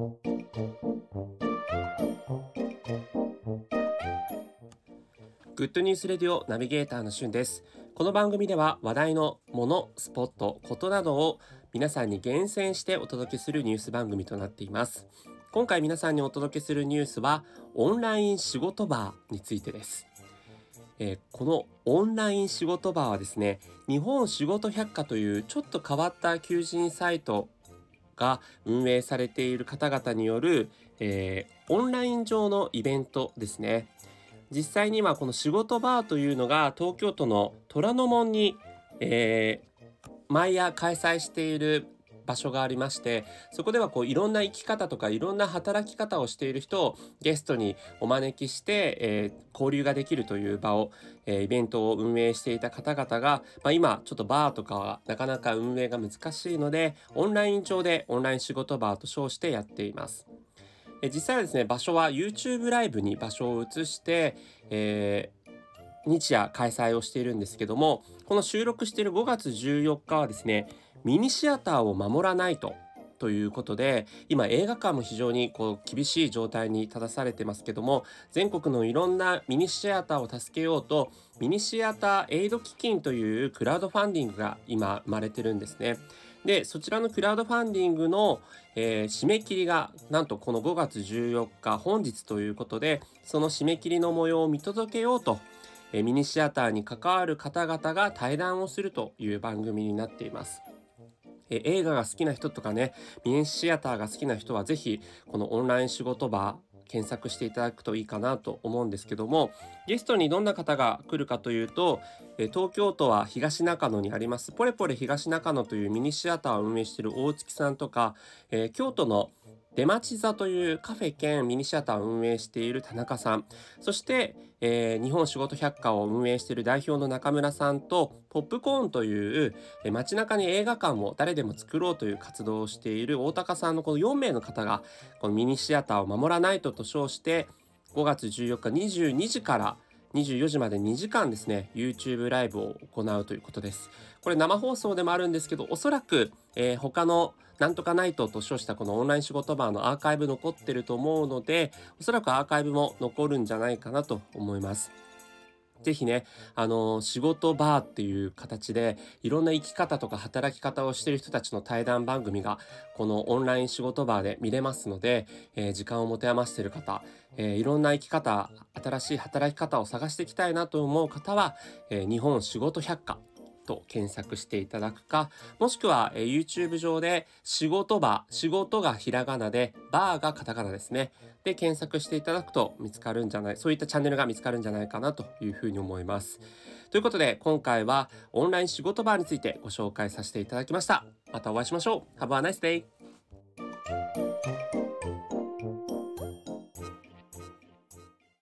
グッドニュースレディオナビゲーターのしゅんです。この番組では話題のもの、スポット、ことなどを皆さんに厳選してお届けするニュース番組となっています。今回皆さんにお届けするニュースはオンライン仕事バーについてです。えー、このオンライン仕事バーはですね日本仕事百科というちょっと変わった求人サイトが運営されている方々による、えー、オンライン上のイベントですね。実際にはこの仕事バーというのが東京都の虎ノ門に、えー、毎夜開催している場所がありましてそこではこういろんな生き方とかいろんな働き方をしている人をゲストにお招きして、えー、交流ができるという場を、えー、イベントを運営していた方々が、まあ、今ちょっとバーとかはなかなか運営が難しいのでオンライン上でオンライン仕事バーと称してやっています。実際はですね、場所は YouTube ライブに場所を移して、えー、日夜開催をしているんですけども、この収録している5月14日はですね、ミニシアターを守らないとということで今映画館も非常にこう厳しい状態に立たされてますけども全国のいろんなミニシアターを助けようとミニシアターエイド基金というクラウドファンディングが今生まれてるんですね。でそちらのクラウドファンディングの、えー、締め切りがなんとこの5月14日本日ということでその締め切りの模様を見届けようと、えー、ミニシアターに関わる方々が対談をするという番組になっています。え映画が好きな人とかねミニシアターが好きな人は是非このオンライン仕事場検索していただくといいかなと思うんですけどもゲストにどんな方が来るかというと東京都は東中野にありますポレポレ東中野というミニシアターを運営している大月さんとか、え京都の出町座というカフェ兼ミニシアターを運営している田中さん。そして、えー、日本仕事百科を運営している代表の中村さんとポップコーンという、えー、街中に映画館を誰でも作ろうという活動をしている大高さんのこの4名の方がこのミニシアターを守らないとと称して5月14日22時から24時まで2時間ですね YouTube ライブを行うということです。これ生放送でもあるんですけどおそらく、えー、他のなんとかナイトと称したこのオンライン仕事場のアーカイブ残ってると思うのでおそらくアーカイブも残るんじゃないかなと思います。ぜひね、あの仕事バーっていう形で、いろんな生き方とか働き方をしてる人たちの対談番組が、このオンライン仕事バーで見れますので、えー、時間を持て余してる方、えー、いろんな生き方、新しい働き方を探していきたいなと思う方は、えー、日本仕事百科と検索していただくか、もしくは、え YouTube 上で仕事場、仕事がひらがなで、バーがカタカナですね。で、検索していただくと見つかるんじゃない、そういったチャンネルが見つかるんじゃないかなというふうに思います。ということで、今回はオンライン仕事場についてご紹介させていただきました。またお会いしましょう。Have a nice day!